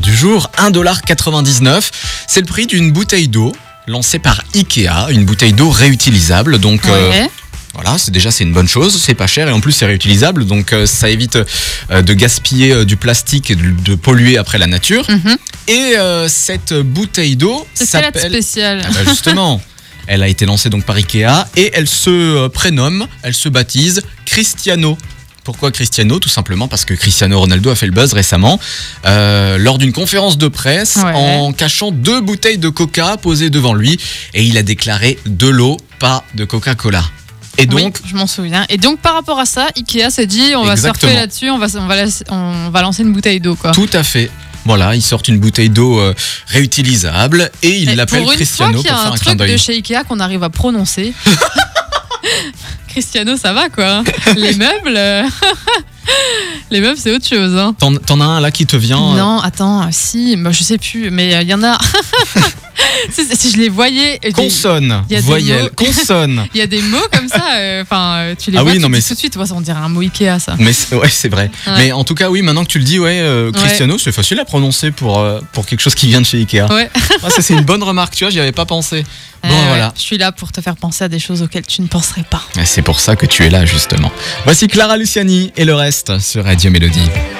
du jour, 1,99$. C'est le prix d'une bouteille d'eau lancée par Ikea, une bouteille d'eau réutilisable. Donc euh, Ouais. voilà, c'est déjà c'est une bonne chose, c'est pas cher et en plus c'est réutilisable, donc euh, ça évite euh, de gaspiller euh, du plastique et de, de polluer après la nature. Mhm. Et cette bouteille d'eau s'appelle spéciale. Ah bah, justement, elle a été lancée donc par Ikea et elle se prénomme, elle se baptise Cristiano. Pourquoi Cristiano Tout simplement parce que Cristiano Ronaldo a fait le buzz récemment euh, lors d'une conférence de presse Ouais. en cachant deux bouteilles de Coca posées devant lui et il a déclaré de l'eau, pas de Coca-Cola. Et donc, Oui, je m'en souviens. Et donc, par rapport à ça, Ikea s'est dit on va surfer là-dessus, on va, on, va, la- on va lancer une bouteille d'eau, quoi. tout à fait. Voilà, ils sortent une bouteille d'eau euh, réutilisable et ils l'appellent Cristiano fois qu'il y pour a faire un un clin truc de chez Ikea qu'on arrive à prononcer. Cristiano, ça va quoi. Les meubles, euh, les meubles, c'est autre chose. Hein. T'en t'en as un là qui te vient euh, Non, attends, euh, si, bah, je sais plus, mais euh, il y en a. si, si je les voyais, des- Consonne, il y a des voyelle, mots. consonne. il y a des mots comme ça. euh, Enfin, euh, tu les Ah vois, oui, tu non, dis mais tout de suite, ouais, on dirait un mot Ikea, ça. Mais c'est- ouais, c'est vrai. Ouais. Mais en tout cas, oui, maintenant que tu le dis, ouais, euh, Cristiano, c'est facile à prononcer pour, euh, pour quelque chose qui vient de chez Ikea. Ouais. Ah, ça, c'est une bonne remarque, tu vois, j'y avais pas pensé. Bon, Euh, voilà. Je suis là pour te faire penser à des choses auxquelles tu ne penserais pas. Et C'est pour ça que tu es là, justement. Voici Clara Luciani et le reste sur Radio Mélodie.